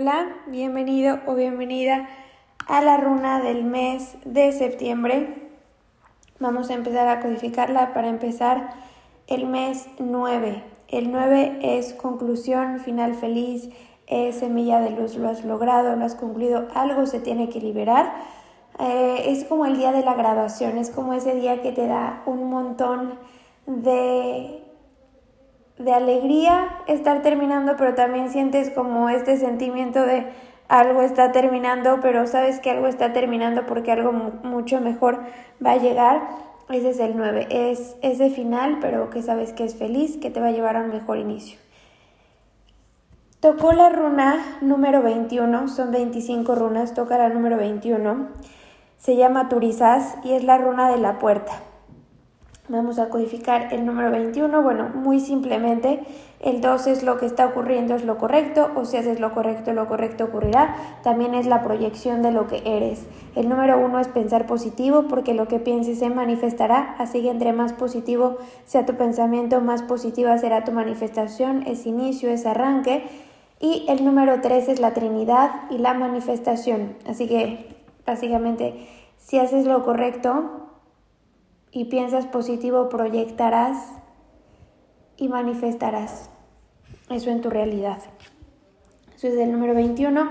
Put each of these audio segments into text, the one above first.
Hola, bienvenido o bienvenida a la runa del mes de septiembre. Vamos a empezar a codificarla para empezar el mes 9. El 9 es conclusión, final feliz, es semilla de luz, lo has logrado, lo has concluido, algo se tiene que liberar. Eh, es como el día de la graduación, es como ese día que te da un montón de de alegría estar terminando, pero también sientes como este sentimiento de algo está terminando, pero sabes que algo está terminando porque algo mucho mejor va a llegar. Ese es el 9, es ese final, pero que sabes que es feliz, que te va a llevar a un mejor inicio. Tocó la runa número 21, son 25 runas, toca la número 21. Se llama Turizás y es la runa de la puerta. Vamos a codificar el número 21. Bueno, muy simplemente, el 2 es lo que está ocurriendo, es lo correcto, o si haces lo correcto, lo correcto ocurrirá. También es la proyección de lo que eres. El número 1 es pensar positivo, porque lo que pienses se manifestará. Así que entre más positivo sea tu pensamiento, más positiva será tu manifestación. Es inicio, es arranque. Y el número 3 es la Trinidad y la manifestación. Así que, básicamente, si haces lo correcto, y piensas positivo, proyectarás y manifestarás eso en tu realidad. Eso es el número 21.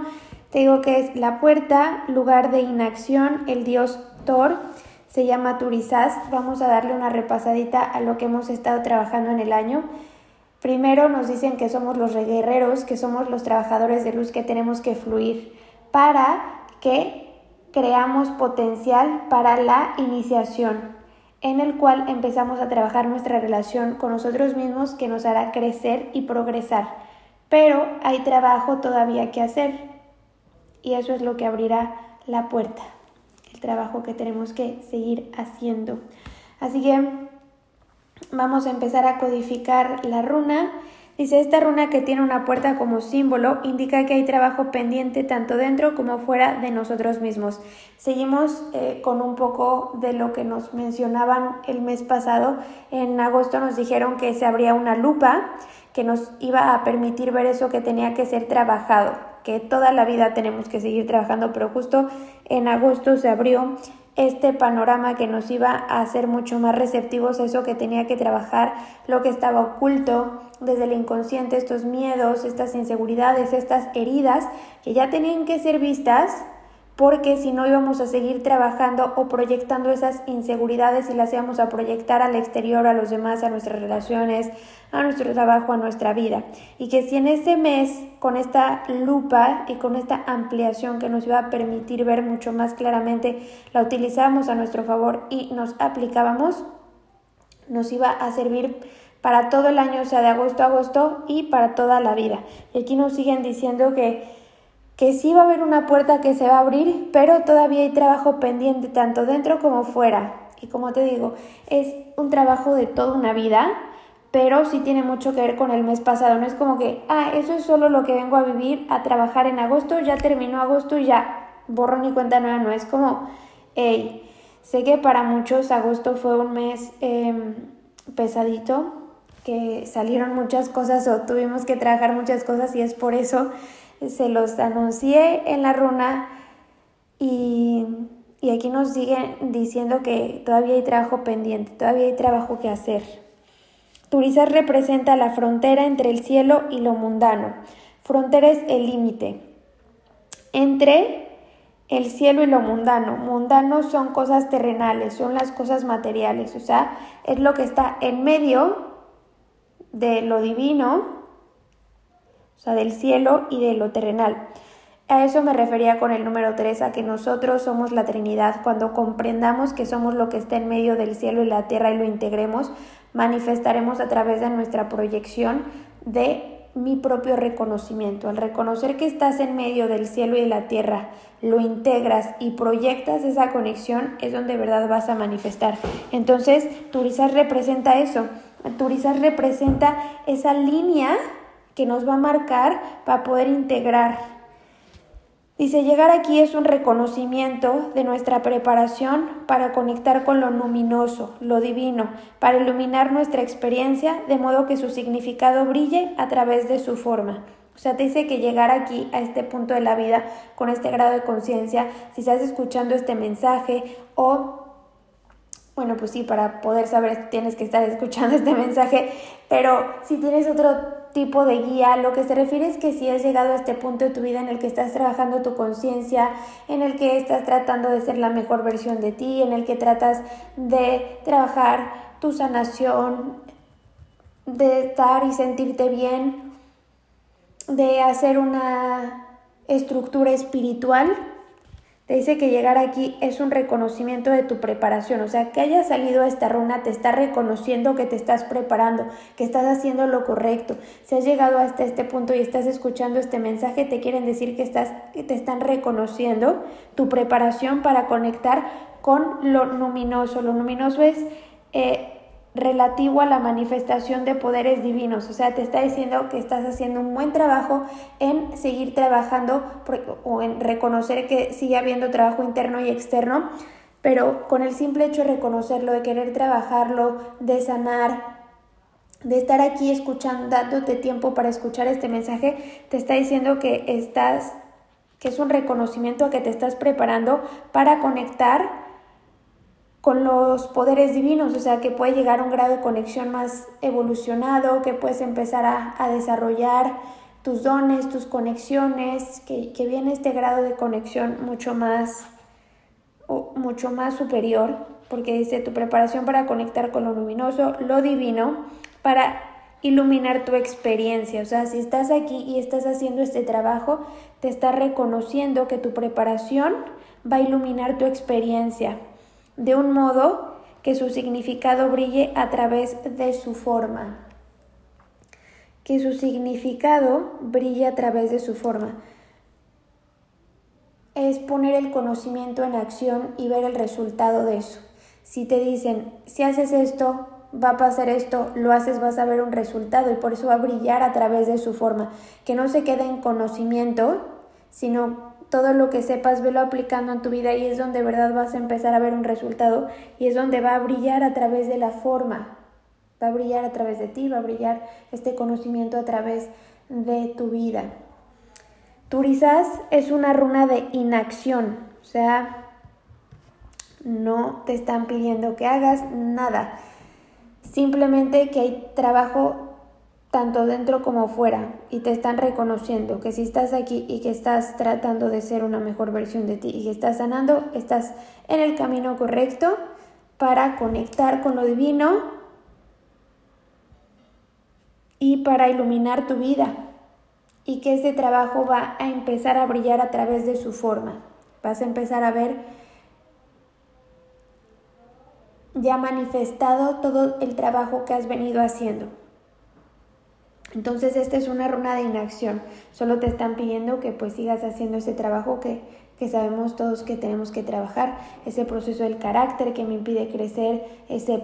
Te digo que es la puerta, lugar de inacción, el dios Thor. Se llama Turizaz. Vamos a darle una repasadita a lo que hemos estado trabajando en el año. Primero nos dicen que somos los guerreros, que somos los trabajadores de luz que tenemos que fluir para que creamos potencial para la iniciación en el cual empezamos a trabajar nuestra relación con nosotros mismos que nos hará crecer y progresar. Pero hay trabajo todavía que hacer y eso es lo que abrirá la puerta, el trabajo que tenemos que seguir haciendo. Así que vamos a empezar a codificar la runa Dice, esta runa que tiene una puerta como símbolo indica que hay trabajo pendiente tanto dentro como fuera de nosotros mismos. Seguimos eh, con un poco de lo que nos mencionaban el mes pasado. En agosto nos dijeron que se abría una lupa que nos iba a permitir ver eso que tenía que ser trabajado, que toda la vida tenemos que seguir trabajando, pero justo en agosto se abrió este panorama que nos iba a hacer mucho más receptivos a eso que tenía que trabajar, lo que estaba oculto desde el inconsciente, estos miedos, estas inseguridades, estas heridas que ya tenían que ser vistas porque si no íbamos a seguir trabajando o proyectando esas inseguridades y las íbamos a proyectar al exterior, a los demás, a nuestras relaciones, a nuestro trabajo, a nuestra vida. Y que si en ese mes, con esta lupa y con esta ampliación que nos iba a permitir ver mucho más claramente, la utilizábamos a nuestro favor y nos aplicábamos, nos iba a servir para todo el año, o sea, de agosto a agosto y para toda la vida. Y aquí nos siguen diciendo que que sí va a haber una puerta que se va a abrir, pero todavía hay trabajo pendiente tanto dentro como fuera. Y como te digo, es un trabajo de toda una vida, pero sí tiene mucho que ver con el mes pasado. No es como que, ah, eso es solo lo que vengo a vivir, a trabajar en agosto, ya terminó agosto y ya, borro ni cuenta nueva. No es como, hey, sé que para muchos agosto fue un mes em, pesadito, que salieron muchas cosas o tuvimos que trabajar muchas cosas y es por eso se los anuncié en la runa y, aquí nos siguen diciendo que todavía hay trabajo pendiente, todavía hay trabajo que hacer. Turizar representa la frontera entre el cielo y lo mundano. Frontera es el límite entre el cielo y lo mundano. Mundano son cosas terrenales, son las cosas materiales, o sea, es lo que está en medio de lo divino o sea, del cielo y de lo terrenal. A eso me refería con el número 3, a que nosotros somos la Trinidad. Cuando comprendamos que somos lo que está en medio del cielo y la tierra y lo integremos, manifestaremos a través de nuestra proyección de mi propio reconocimiento. Al reconocer que estás en medio del cielo y de la tierra, lo integras y proyectas esa conexión, es donde de verdad vas a manifestar. Entonces, Turizar representa eso. Turizar representa esa línea que nos va a marcar para poder integrar. Dice, llegar aquí es un reconocimiento de nuestra preparación para conectar con lo luminoso, lo divino, para iluminar nuestra experiencia de modo que su significado brille a través de su forma. O sea, te dice que llegar aquí a este punto de la vida con este grado de conciencia, si estás escuchando este mensaje o, bueno, pues sí, para poder saber tienes que estar escuchando este mensaje, pero si tienes otro tipo de guía, lo que se refiere es que si has llegado a este punto de tu vida en el que estás trabajando tu conciencia, en el que estás tratando de ser la mejor versión de ti, en el que tratas de trabajar tu sanación, de estar y sentirte bien, de hacer una estructura espiritual, te dice que llegar aquí es un reconocimiento de tu preparación, o sea, que hayas salido a esta runa te está reconociendo que te estás preparando, que estás haciendo lo correcto. Si has llegado hasta este punto y estás escuchando este mensaje, te quieren decir que estás que te están reconociendo tu preparación para conectar con lo luminoso. Lo luminoso es eh, relativo a la manifestación de poderes divinos. O sea, te está diciendo que estás haciendo un buen trabajo en seguir trabajando o en reconocer que sigue habiendo trabajo interno y externo, pero con el simple hecho de reconocerlo, de querer trabajarlo, de sanar, de estar aquí escuchando, dándote tiempo para escuchar este mensaje, te está diciendo que estás, que es un reconocimiento a que te estás preparando para conectar con los poderes divinos, o sea, que puede llegar a un grado de conexión más evolucionado, que puedes empezar a, desarrollar tus dones, tus conexiones, que, viene este grado de conexión mucho más, mucho más superior, porque dice tu preparación para conectar con lo luminoso, lo divino, para iluminar tu experiencia. O sea, si estás aquí y estás haciendo este trabajo, te está reconociendo que tu preparación va a iluminar tu experiencia de un modo que su significado brille a través de su forma. Que su significado brille a través de su forma. Es poner el conocimiento en acción y ver el resultado de eso. Si te dicen, si haces esto, va a pasar esto, lo haces, vas a ver un resultado y por eso va a brillar a través de su forma. Que no se quede en conocimiento, sino todo lo que sepas, velo aplicando en tu vida y es donde de verdad vas a empezar a ver un resultado y es donde va a brillar a través de la forma, va a brillar a través de ti, va a brillar este conocimiento a través de tu vida. Turizas es una runa de inacción, o sea, no te están pidiendo que hagas nada, simplemente que hay trabajo tanto dentro como fuera y te están reconociendo que si estás aquí y que estás tratando de ser una mejor versión de ti y que estás sanando, estás en el camino correcto para conectar con lo divino y para iluminar tu vida y que este trabajo va a empezar a brillar a través de su forma. Vas a empezar a ver ya manifestado todo el trabajo que has venido haciendo. Entonces esta es una runa de inacción. Solo te están pidiendo que pues sigas haciendo ese trabajo que, que sabemos todos que tenemos que trabajar, ese proceso del carácter que me impide crecer, ese,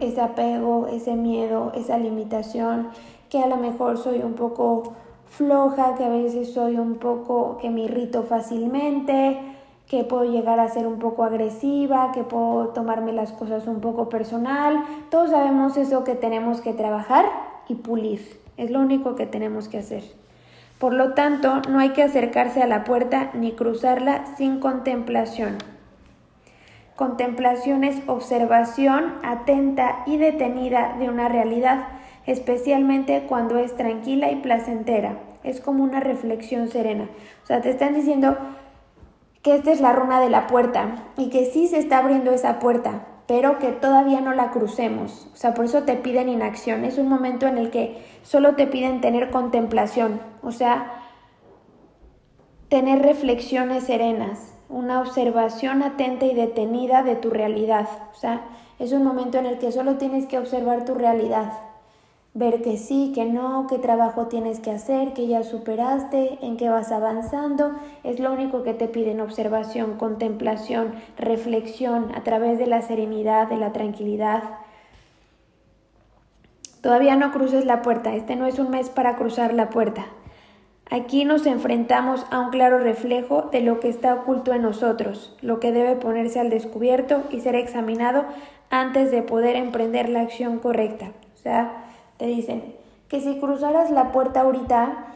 ese apego, ese miedo, esa limitación, que a lo mejor soy un poco floja, que a veces soy un poco, que me irrito fácilmente, que puedo llegar a ser un poco agresiva, que puedo tomarme las cosas un poco personal. Todos sabemos eso que tenemos que trabajar y pulir. Es lo único que tenemos que hacer. Por lo tanto, no hay que acercarse a la puerta ni cruzarla sin contemplación. Contemplación es observación atenta y detenida de una realidad, especialmente cuando es tranquila y placentera. Es como una reflexión serena. O sea, te están diciendo que esta es la runa de la puerta y que sí se está abriendo esa puerta, pero que todavía no la crucemos. O sea, por eso te piden inacción. Es un momento en el que solo te piden tener contemplación, o sea, tener reflexiones serenas, una observación atenta y detenida de tu realidad. O sea, es un momento en el que solo tienes que observar tu realidad ver que sí, que no, qué trabajo tienes que hacer, que ya superaste, en qué vas avanzando. Es lo único que te piden observación, contemplación, reflexión a través de la serenidad, de la tranquilidad. Todavía no cruces la puerta, este no es un mes para cruzar la puerta. Aquí nos enfrentamos a un claro reflejo de lo que está oculto en nosotros, lo que debe ponerse al descubierto y ser examinado antes de poder emprender la acción correcta. O sea, te dicen que si cruzaras la puerta ahorita,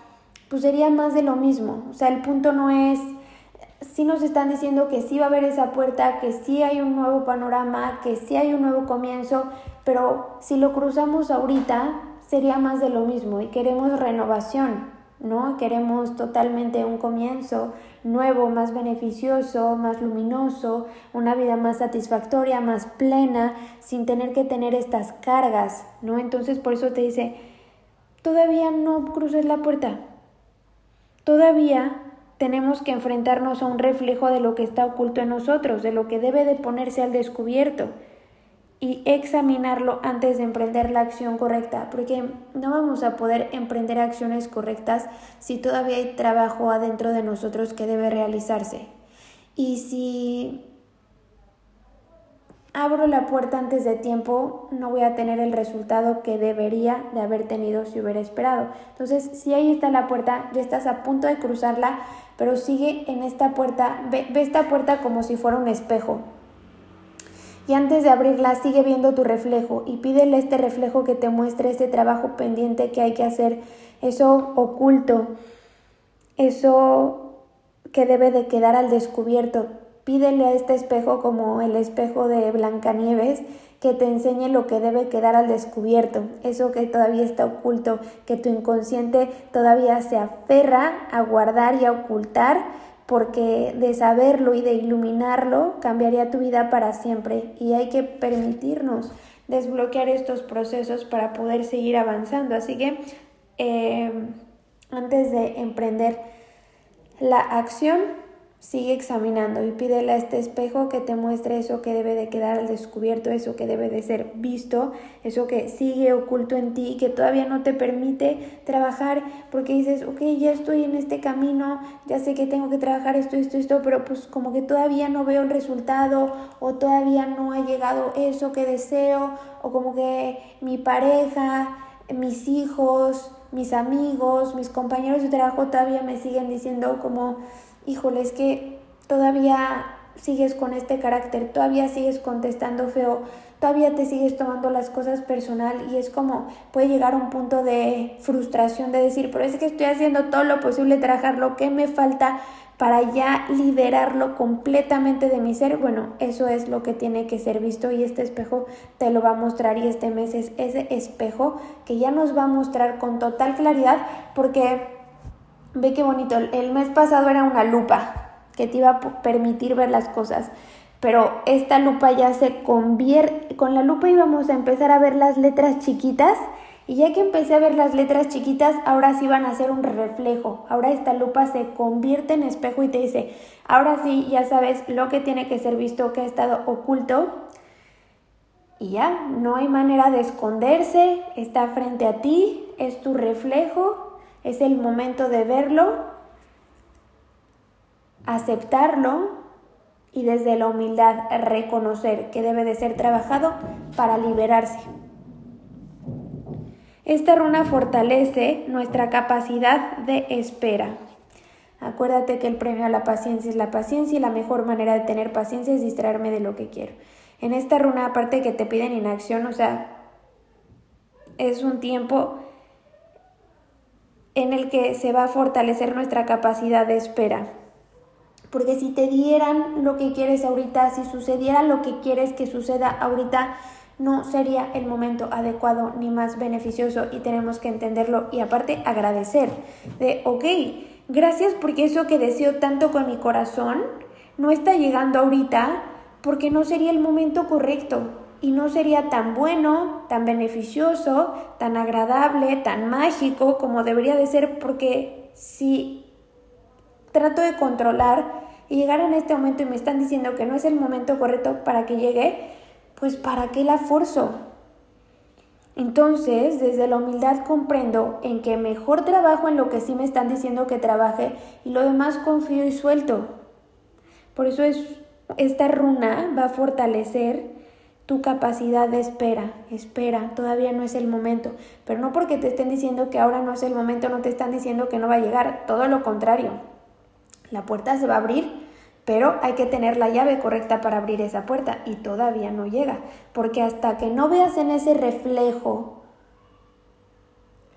pues sería más de lo mismo. O sea, el punto no es, si nos están diciendo que sí va a haber esa puerta, que sí hay un nuevo panorama, que sí hay un nuevo comienzo, pero si lo cruzamos ahorita, sería más de lo mismo y queremos renovación. ¿No? Queremos totalmente un comienzo nuevo, más beneficioso, más luminoso, una vida más satisfactoria, más plena, sin tener que tener estas cargas, ¿no? Entonces por eso te dice, todavía no cruces la puerta, todavía tenemos que enfrentarnos a un reflejo de lo que está oculto en nosotros, de lo que debe de ponerse al descubierto y examinarlo antes de emprender la acción correcta, porque no vamos a poder emprender acciones correctas si todavía hay trabajo adentro de nosotros que debe realizarse. Y si abro la puerta antes de tiempo, no voy a tener el resultado que debería de haber tenido si hubiera esperado. Entonces, si ahí está la puerta, ya estás a punto de cruzarla, pero sigue en esta puerta, ve, ve esta puerta como si fuera un espejo y antes de abrirla sigue viendo tu reflejo y pídele este reflejo que te muestre ese trabajo pendiente que hay que hacer, eso oculto, eso que debe de quedar al descubierto. Pídele a este espejo como el espejo de Blancanieves que te enseñe lo que debe quedar al descubierto, eso que todavía está oculto, que tu inconsciente todavía se aferra a guardar y a ocultar porque de saberlo y de iluminarlo cambiaría tu vida para siempre y hay que permitirnos desbloquear estos procesos para poder seguir avanzando. Así que eh, antes de emprender la acción, Sigue examinando y pídele a este espejo que te muestre eso que debe de quedar al descubierto, eso que debe de ser visto, eso que sigue oculto en ti y que todavía no te permite trabajar porque dices, ok, ya estoy en este camino, ya sé que tengo que trabajar esto, esto, esto, pero pues como que todavía no veo el resultado o todavía no ha llegado eso que deseo o como que mi pareja, mis hijos, mis amigos, mis compañeros de trabajo todavía me siguen diciendo como híjole, es que todavía sigues con este carácter, todavía sigues contestando feo, todavía te sigues tomando las cosas personal y es como puede llegar a un punto de frustración de decir, pero es que estoy haciendo todo lo posible, trabajar lo que me falta para ya liberarlo completamente de mi ser, bueno, eso es lo que tiene que ser visto y este espejo te lo va a mostrar y este mes es ese espejo que ya nos va a mostrar con total claridad porque Ve qué bonito. El mes pasado era una lupa que te iba a permitir ver las cosas. Pero esta lupa ya se convierte, con la lupa íbamos a empezar a ver las letras chiquitas y ya que empecé a ver las letras chiquitas, ahora sí van a ser un reflejo. Ahora esta lupa se convierte en espejo y te dice, ahora sí, ya sabes lo que tiene que ser visto, que ha estado oculto. Y ya, no hay manera de esconderse, está frente a ti, es tu reflejo es el momento de verlo, aceptarlo y desde la humildad reconocer que debe de ser trabajado para liberarse. Esta runa fortalece nuestra capacidad de espera. Acuérdate que el premio a la paciencia es la paciencia y la mejor manera de tener paciencia es distraerme de lo que quiero. En esta runa, aparte que te piden inacción, o sea, es un tiempo en el que se va a fortalecer nuestra capacidad de espera. Porque si te dieran lo que quieres ahorita, si sucediera lo que quieres que suceda ahorita, no sería el momento adecuado ni más beneficioso y tenemos que entenderlo y aparte agradecer de, ok, gracias porque eso que deseo tanto con mi corazón no está llegando ahorita porque no sería el momento correcto y no sería tan bueno, tan beneficioso, tan agradable, tan mágico como debería de ser porque si trato de controlar y llegar en este momento y me están diciendo que no es el momento correcto para que llegue, pues ¿para qué la forzo? Entonces, desde la humildad comprendo en que mejor trabajo en lo que sí me están diciendo que trabaje y lo demás confío y suelto. Por eso es esta runa va a fortalecer tu capacidad de espera, espera, todavía no es el momento, pero no porque te estén diciendo que ahora no es el momento, no te están diciendo que no va a llegar, todo lo contrario. La puerta se va a abrir, pero hay que tener la llave correcta para abrir esa puerta y todavía no llega, porque hasta que no veas en ese reflejo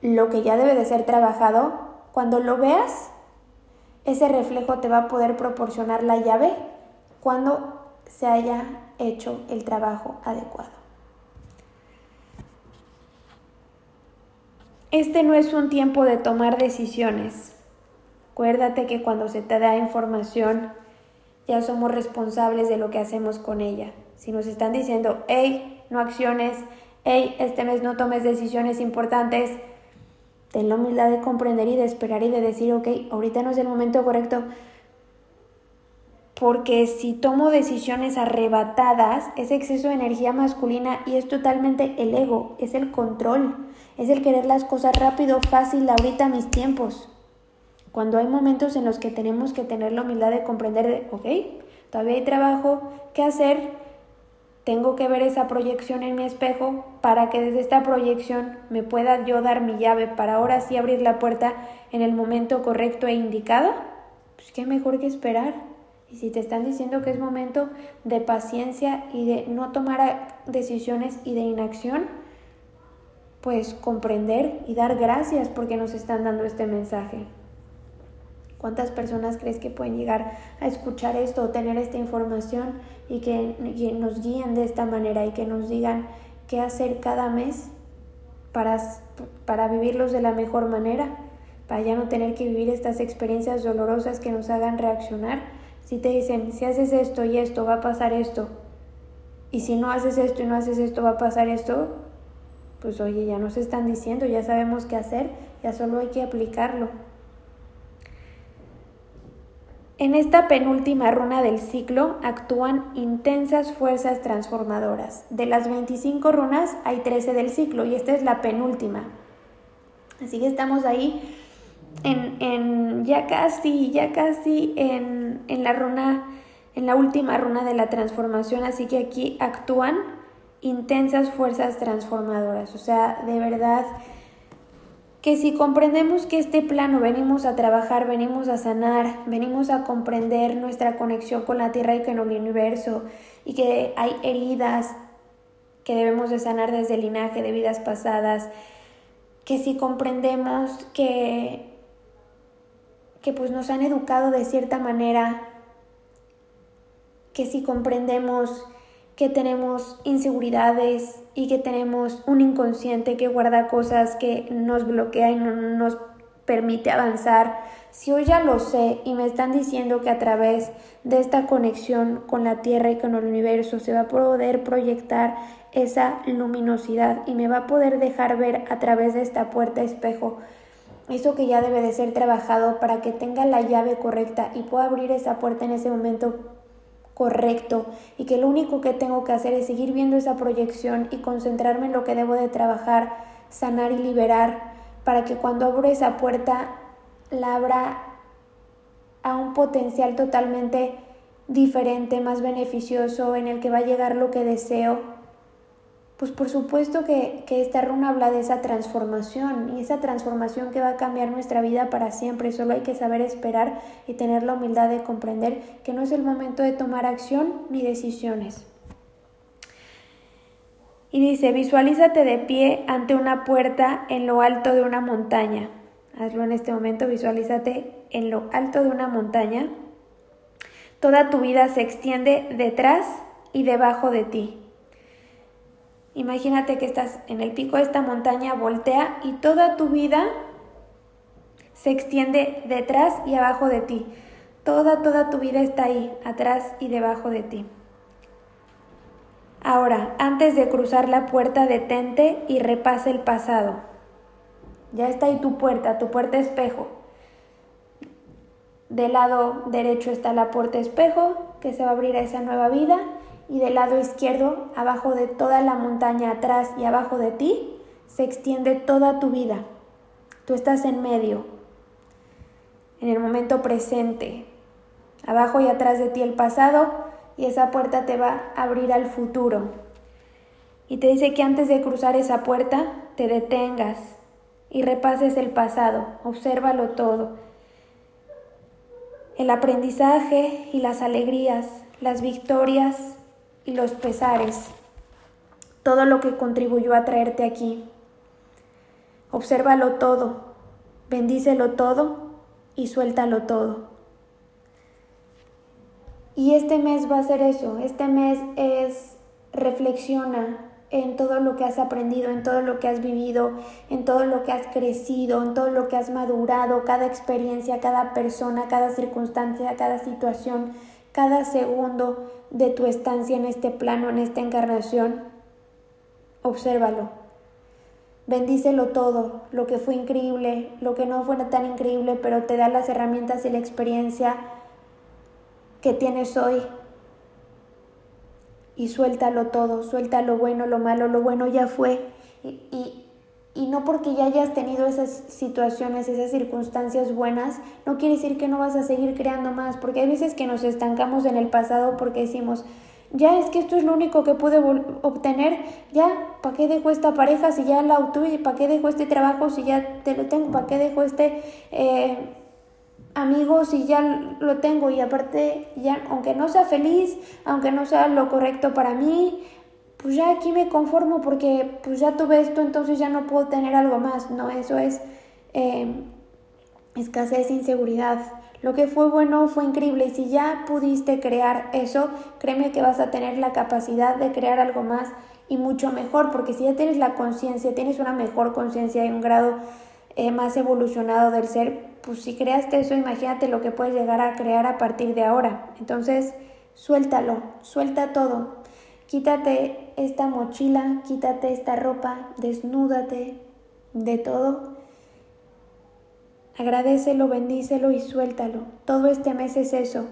lo que ya debe de ser trabajado, Cuando lo veas, ese reflejo te va a poder proporcionar la llave cuando se haya hecho el trabajo adecuado. Este no es un tiempo de tomar decisiones. Acuérdate que cuando se te da información, ya somos responsables de lo que hacemos con ella. Si nos están diciendo, hey, no acciones, hey, este mes no tomes decisiones importantes, ten la humildad de comprender y de esperar y de decir, ok, ahorita no es el momento correcto. Porque si tomo decisiones arrebatadas, es exceso de energía masculina y es totalmente el ego, es el control, es el querer las cosas rápido, fácil, ahorita mis tiempos. Cuando hay momentos en los que tenemos que tener la humildad de comprender, de, ok, todavía hay trabajo que hacer, tengo que ver esa proyección en mi espejo para que desde esta proyección me pueda yo dar mi llave para ahora sí abrir la puerta en el momento correcto e indicado. Pues qué mejor que esperar. Y si te están diciendo que es momento de paciencia y de no tomar decisiones y de inacción, pues comprender y dar gracias porque nos están dando este mensaje. ¿Cuántas personas crees que pueden llegar a escuchar esto o tener esta información y que, nos guíen de esta manera y que nos digan qué hacer cada mes para, para vivirlos de la mejor manera? Para ya no tener que vivir estas experiencias dolorosas que nos hagan reaccionar. Si te dicen, si haces esto y esto, va a pasar esto. Y si no haces esto y no haces esto, va a pasar esto. Pues oye, ya nos están diciendo, ya sabemos qué hacer, ya solo hay que aplicarlo. En esta penúltima runa del ciclo actúan intensas fuerzas transformadoras. De las 25 runas hay 13 del ciclo y esta es la penúltima. Así que estamos ahí en, ya casi, ya casi en, en la runa, en la última runa de la transformación. Así que aquí actúan intensas fuerzas transformadoras. O sea, de verdad que si comprendemos que este plano venimos a trabajar, venimos a sanar, venimos a comprender nuestra conexión con la Tierra y con el universo, y que hay heridas que debemos de sanar desde el linaje de vidas pasadas, que si comprendemos que, que pues nos han educado de cierta manera, que si comprendemos que tenemos inseguridades y que tenemos un inconsciente que guarda cosas que nos bloquea y no nos permite avanzar. Si hoy ya lo sé y me están diciendo que a través de esta conexión con la Tierra y con el universo se va a poder proyectar esa luminosidad y me va a poder dejar ver a través de esta puerta espejo eso que ya debe de ser trabajado para que tenga la llave correcta y pueda abrir esa puerta en ese momento correcto. Y que lo único que tengo que hacer es seguir viendo esa proyección y concentrarme en lo que debo de trabajar, sanar y liberar para que cuando abro esa puerta la abra a un potencial totalmente diferente, más beneficioso, en el que va a llegar lo que deseo pues por supuesto que, esta runa habla de esa transformación y esa transformación que va a cambiar nuestra vida para siempre. Solo hay que saber esperar y tener la humildad de comprender que no es el momento de tomar acción ni decisiones. Y dice, visualízate de pie ante una puerta en lo alto de una montaña. Hazlo en este momento, visualízate en lo alto de una montaña. Toda tu vida se extiende detrás y debajo de ti. Imagínate que estás en el pico de esta montaña, voltea y toda tu vida se extiende detrás y abajo de ti. Toda, toda tu vida está ahí, atrás y debajo de ti. Ahora, antes de cruzar la puerta, detente y repase el pasado. Ya está ahí tu puerta, tu puerta espejo. Del lado derecho está la puerta espejo, que se va a abrir a esa nueva vida y del lado izquierdo, abajo de toda la montaña atrás y abajo de ti, se extiende toda tu vida. Tú estás en medio, en el momento presente. Abajo y atrás de ti el pasado y esa puerta te va a abrir al futuro. Y te dice que antes de cruzar esa puerta te detengas y repases el pasado, obsérvalo todo. El aprendizaje y las alegrías, las victorias y los pesares, todo lo que contribuyó a traerte aquí. Obsérvalo todo bendícelo todo y suéltalo todo. Y este mes va a ser eso, este mes es reflexiona en todo lo que has aprendido, en todo lo que has vivido, en todo lo que has crecido, en todo lo que has madurado, cada experiencia, cada persona, cada circunstancia, cada situación, cada segundo de tu estancia en este plano, en esta encarnación. Obsérvalo. Bendícelo todo, lo que fue increíble, lo que no fue tan increíble, pero te da las herramientas y la experiencia que tienes hoy. Y suéltalo todo, suelta lo bueno, lo malo, lo bueno ya fue. Y, y, no porque ya hayas tenido esas situaciones, esas circunstancias buenas, no quiere decir que no vas a seguir creando más, porque hay veces que nos estancamos en el pasado porque decimos, ya es que esto es lo único que pude obtener, ya, ¿para qué dejo esta pareja si ya la obtuve? ¿Para qué dejo este trabajo si ya te lo tengo? ¿Para qué dejo este... Eh, amigos y ya lo tengo y aparte ya aunque no sea feliz, aunque no sea lo correcto para mí, pues ya aquí me conformo porque pues ya tuve esto, entonces ya no puedo tener algo más, no, eso es eh, escasez, inseguridad. Lo que fue bueno fue increíble y si ya pudiste crear eso, créeme que vas a tener la capacidad de crear algo más y mucho mejor, porque si ya tienes la conciencia, tienes una mejor conciencia y un grado eh, más evolucionado del ser, pues si creaste eso, imagínate lo que puedes llegar a crear a partir de ahora. Entonces, suéltalo, suelta todo. Quítate esta mochila, quítate esta ropa, desnúdate de todo. Agradecelo, bendícelo y suéltalo. Todo este mes es eso.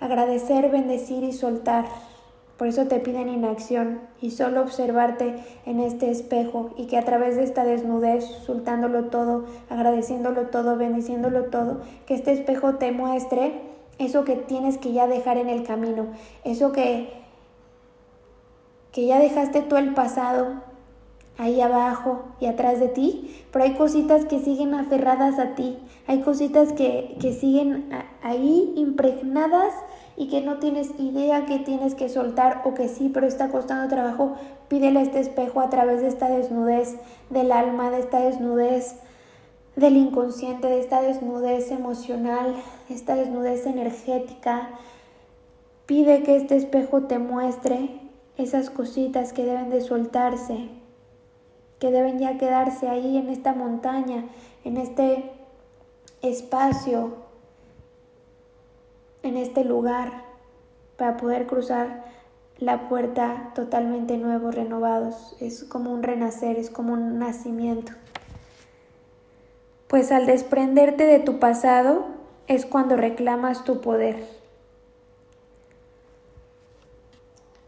Agradecer, bendecir y soltar. Por eso te piden inacción y solo observarte en este espejo y que a través de esta desnudez, soltándolo todo, agradeciéndolo todo, bendiciéndolo todo, que este espejo te muestre eso que tienes que ya dejar en el camino, eso que, que ya dejaste tú el pasado ahí abajo y atrás de ti, pero hay cositas que siguen aferradas a ti, hay cositas que, que siguen ahí impregnadas y que no tienes idea que tienes que soltar o que sí, pero está costando trabajo, pídele a este espejo a través de esta desnudez del alma, de esta desnudez del inconsciente, de esta desnudez emocional, de esta desnudez energética. Pide que este espejo te muestre esas cositas que deben de soltarse, que deben ya quedarse ahí en esta montaña, en este espacio en este lugar para poder cruzar la puerta totalmente nuevos, renovados. Es como un renacer, es como un nacimiento. Pues al desprenderte de tu pasado es cuando reclamas tu poder.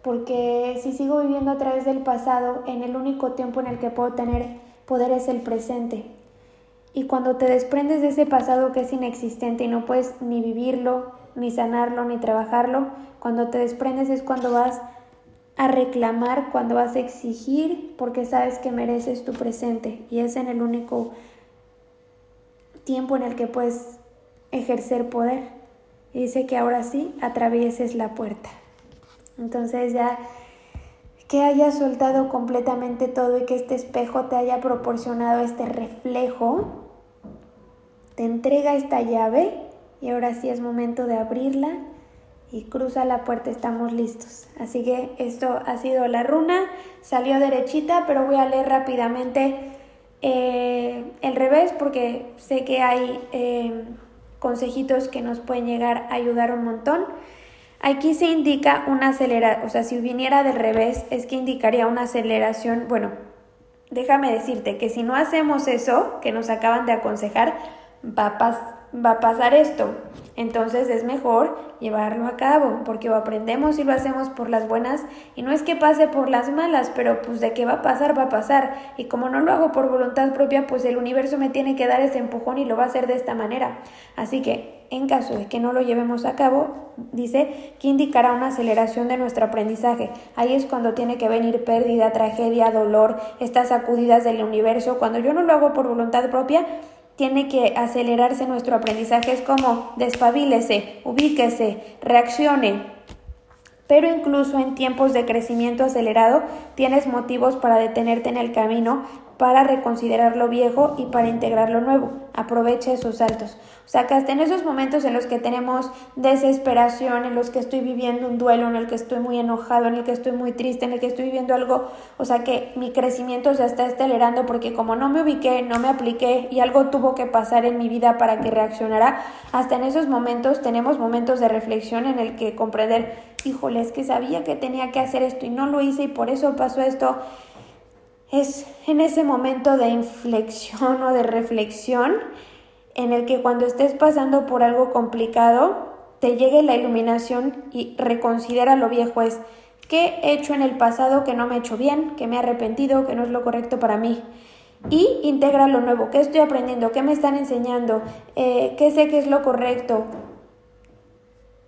Porque si sigo viviendo a través del pasado, en el único tiempo en el que puedo tener poder es el presente. Y cuando te desprendes de ese pasado que es inexistente y no puedes ni vivirlo, ni sanarlo, ni trabajarlo. Cuando te desprendes es cuando vas a reclamar, cuando vas a exigir, porque sabes que mereces tu presente y es en el único tiempo en el que puedes ejercer poder. Y dice que ahora sí atravieses la puerta. Entonces ya que hayas soltado completamente todo y que este espejo te haya proporcionado este reflejo, te entrega esta llave y ahora sí es momento de abrirla y cruza la puerta, estamos listos. Así que esto ha sido la runa, salió derechita, pero voy a leer rápidamente eh, el revés porque sé que hay eh, consejitos que nos pueden llegar a ayudar un montón. Aquí se indica una aceleración, o sea, si viniera del revés es que indicaría una aceleración, bueno, déjame decirte que si no hacemos eso que nos acaban de aconsejar, va a pasar esto. Entonces es mejor llevarlo a cabo, porque lo aprendemos y lo hacemos por las buenas, y no es que pase por las malas, pero pues de qué va a pasar, va a pasar. Y como no lo hago por voluntad propia, pues el universo me tiene que dar ese empujón y lo va a hacer de esta manera. Así que, en caso de que no lo llevemos a cabo, dice que indicará una aceleración de nuestro aprendizaje. Ahí es cuando tiene que venir pérdida, tragedia, dolor, estas sacudidas del universo. Cuando yo no lo hago por voluntad propia, tiene que acelerarse nuestro aprendizaje. Es como despabilese, ubíquese, reaccione. Pero incluso en tiempos de crecimiento acelerado tienes motivos para detenerte en el camino para reconsiderar lo viejo y para integrar lo nuevo. Aprovecha esos saltos. O sea, que hasta en esos momentos en los que tenemos desesperación, en los que estoy viviendo un duelo, en el que estoy muy enojado, en el que estoy muy triste, en el que estoy viviendo algo, o sea, que mi crecimiento se está acelerando porque como no me ubiqué, no me apliqué y algo tuvo que pasar en mi vida para que reaccionara, hasta en esos momentos tenemos momentos de reflexión en el que comprender, híjole, es que sabía que tenía que hacer esto y no lo hice y por eso pasó esto es en ese momento de inflexión o de reflexión en el que cuando estés pasando por algo complicado, te llegue la iluminación y reconsidera lo viejo es qué he hecho en el pasado que no me he hecho bien, que me he arrepentido, que no es lo correcto para mí. Y integra lo nuevo, qué estoy aprendiendo, qué me están enseñando, eh, qué sé que es lo correcto,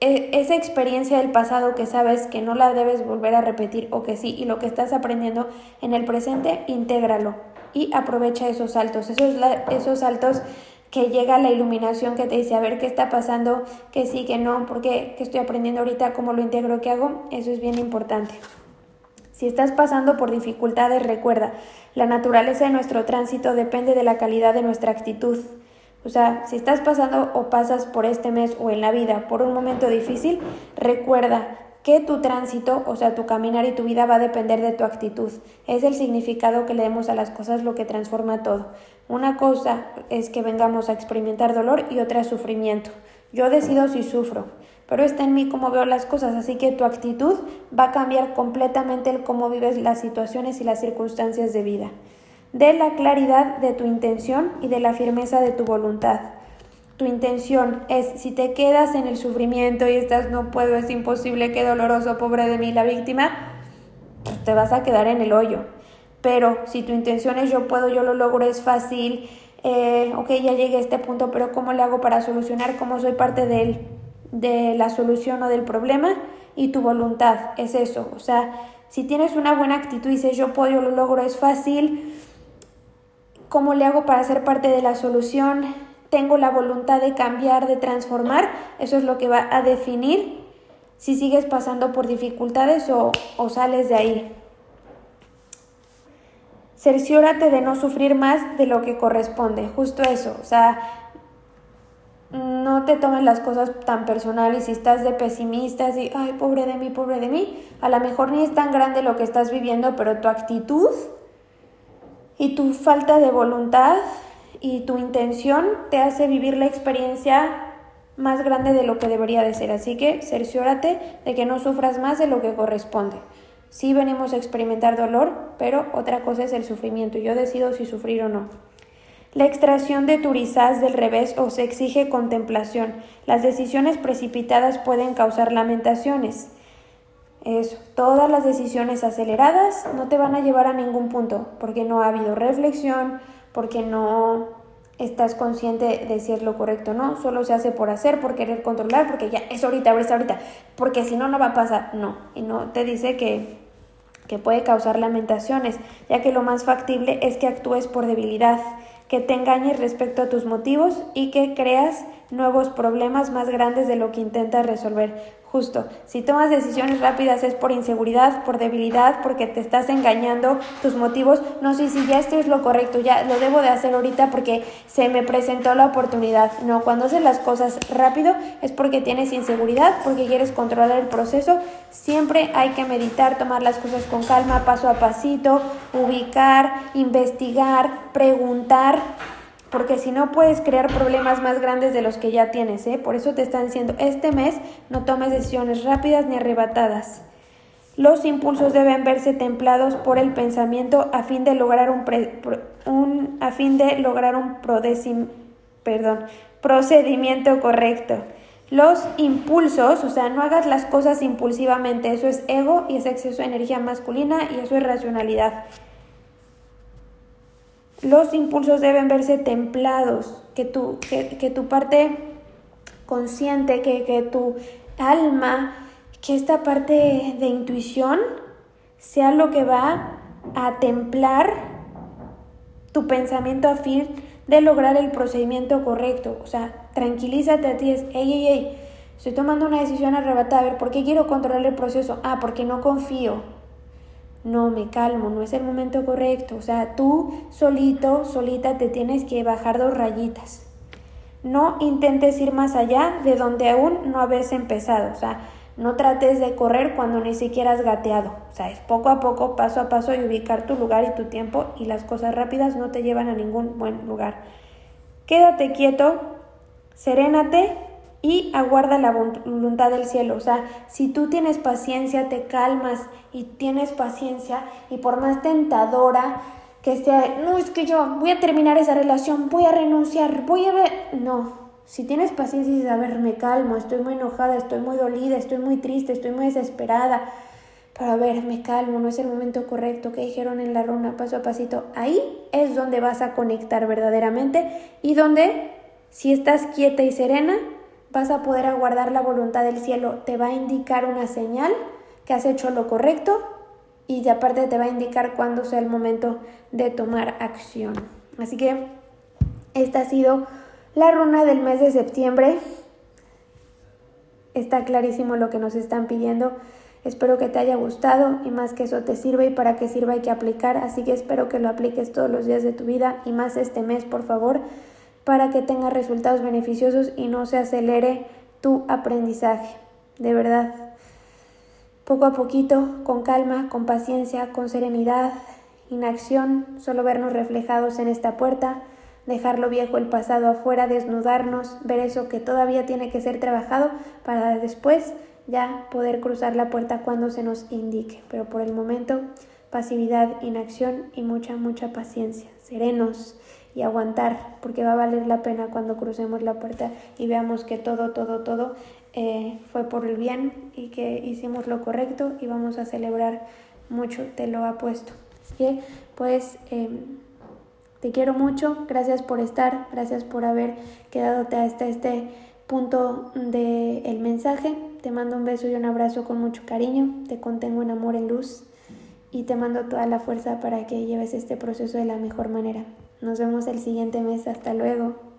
esa experiencia del pasado que sabes que no la debes volver a repetir o que sí, y lo que estás aprendiendo en el presente, intégralo y aprovecha esos saltos, esos, esos saltos que llega la iluminación que te dice, a ver qué está pasando, que sí, que no, porque qué estoy aprendiendo ahorita, cómo lo integro, qué hago, eso es bien importante. Si estás pasando por dificultades, recuerda, la naturaleza de nuestro tránsito depende de la calidad de nuestra actitud. O sea, si estás pasando o pasas por este mes o en la vida por un momento difícil, recuerda que tu tránsito, o sea, tu caminar y tu vida va a depender de tu actitud. Es el significado que le demos a las cosas lo que transforma todo. Una cosa es que vengamos a experimentar dolor y otra sufrimiento. Yo decido si sufro, pero está en mí cómo veo las cosas, así que tu actitud va a cambiar completamente el cómo vives las situaciones y las circunstancias de vida de la claridad de tu intención y de la firmeza de tu voluntad. Tu intención es, si te quedas en el sufrimiento y estás, no puedo, es imposible, qué doloroso, pobre de mí, la víctima, te vas a quedar en el hoyo. Pero si tu intención es, yo puedo, yo lo logro, es fácil, eh, ok, ya llegué a este punto, pero ¿cómo le hago para solucionar? ¿Cómo soy parte de, de la solución o del problema? Y tu voluntad es eso. O sea, si tienes una buena actitud y dices, yo puedo, yo lo logro, es fácil, ¿Cómo le hago para ser parte de la solución? ¿Tengo la voluntad de cambiar, de transformar? Eso es lo que va a definir si sigues pasando por dificultades o, o sales de ahí. Cerciórate de no sufrir más de lo que corresponde, justo eso, o sea, no te tomes las cosas tan personales si estás de pesimista, y, ay, pobre de mí, pobre de mí, a lo mejor ni es tan grande lo que estás viviendo, pero tu actitud y tu falta de voluntad y tu intención te hace vivir la experiencia más grande de lo que debería de ser. Así que cerciórate de que no sufras más de lo que corresponde. Sí venimos a experimentar dolor, pero otra cosa es el sufrimiento. Yo decido si sufrir o no. La extracción de turizás del revés o se exige contemplación. Las decisiones precipitadas pueden causar lamentaciones. Eso, todas las decisiones aceleradas no te van a llevar a ningún punto, porque no ha habido reflexión, porque no estás consciente de si es lo correcto o no, solo se hace por hacer, por querer controlar, porque ya es ahorita, es ahorita, porque si no, no va a pasar, no, y no te dice que, que puede causar lamentaciones, ya que lo más factible es que actúes por debilidad, que te engañes respecto a tus motivos y que creas nuevos problemas más grandes de lo que intentas resolver. Justo, si tomas decisiones rápidas es por inseguridad, por debilidad, porque te estás engañando tus motivos. No sé si ya esto es lo correcto, ya lo debo de hacer ahorita porque se me presentó la oportunidad. No, cuando haces las cosas rápido es porque tienes inseguridad, porque quieres controlar el proceso. Siempre hay que meditar, tomar las cosas con calma, paso a pasito, ubicar, investigar, preguntar porque si no puedes crear problemas más grandes de los que ya tienes, ¿eh? Por eso te están diciendo, este mes no tomes decisiones rápidas ni arrebatadas. Los impulsos deben verse templados por el pensamiento a fin de lograr un, un a fin de lograr un procedimiento correcto. Los impulsos, o sea, no hagas las cosas impulsivamente, eso es ego y es exceso de energía masculina y eso es racionalidad. Los impulsos deben verse templados, que tu, que, tu parte consciente, que, que tu alma, que esta parte de intuición sea lo que va a templar tu pensamiento a fin de lograr el procedimiento correcto. O sea, tranquilízate a ti, es, ey, ey, ey, estoy tomando una decisión arrebatada, a ver, ¿por qué quiero controlar el proceso? Ah, porque no confío. No me calmo, no es el momento correcto. O sea, tú solito, solita te tienes que bajar dos rayitas. No intentes ir más allá de donde aún no habéis empezado. O sea, no trates de correr cuando ni siquiera has gateado. O sea, es poco a poco, paso a paso y ubicar tu lugar y tu tiempo y las cosas rápidas no te llevan a ningún buen lugar. Quédate quieto, serénate y aguarda la voluntad del cielo. O sea, si tú tienes paciencia, te calmas y tienes paciencia y por más tentadora que sea, no es que yo voy a terminar esa relación, voy a renunciar, voy a ver, no. Si tienes paciencia y ver, me calmo, estoy muy enojada, estoy muy dolida, estoy muy triste, estoy muy desesperada, pero a ver, me calmo, no es el momento correcto que dijeron en la runa, paso a pasito, ahí es donde vas a conectar verdaderamente y donde, si estás quieta y serena, vas a poder aguardar la voluntad del cielo. Te va a indicar una señal que has hecho lo correcto y aparte te va a indicar cuándo sea el momento de tomar acción. Así que esta ha sido la runa del mes de septiembre. Está clarísimo lo que nos están pidiendo. Espero que te haya gustado y más que eso te sirva y para qué sirva hay que aplicar. Así que espero que lo apliques todos los días de tu vida y más este mes, por favor para que tenga resultados beneficiosos y no se acelere tu aprendizaje. De verdad, poco a poquito, con calma, con paciencia, con serenidad, inacción, solo vernos reflejados en esta puerta, dejar lo viejo, el pasado afuera, desnudarnos, ver eso que todavía tiene que ser trabajado para después ya poder cruzar la puerta cuando se nos indique. Pero por el momento, pasividad, inacción y mucha, mucha paciencia. Serenos y aguantar, porque va a valer la pena cuando crucemos la puerta y veamos que todo, todo, todo eh, fue por el bien y que hicimos lo correcto y vamos a celebrar mucho, te lo apuesto. Así que, pues, em, te quiero mucho, gracias por estar, gracias por haber quedado hasta este punto del el mensaje. Te mando un beso y un abrazo con mucho cariño, te contengo en amor, en luz y te mando toda la fuerza para que lleves este proceso de la mejor manera. Nos vemos el siguiente mes. Hasta luego.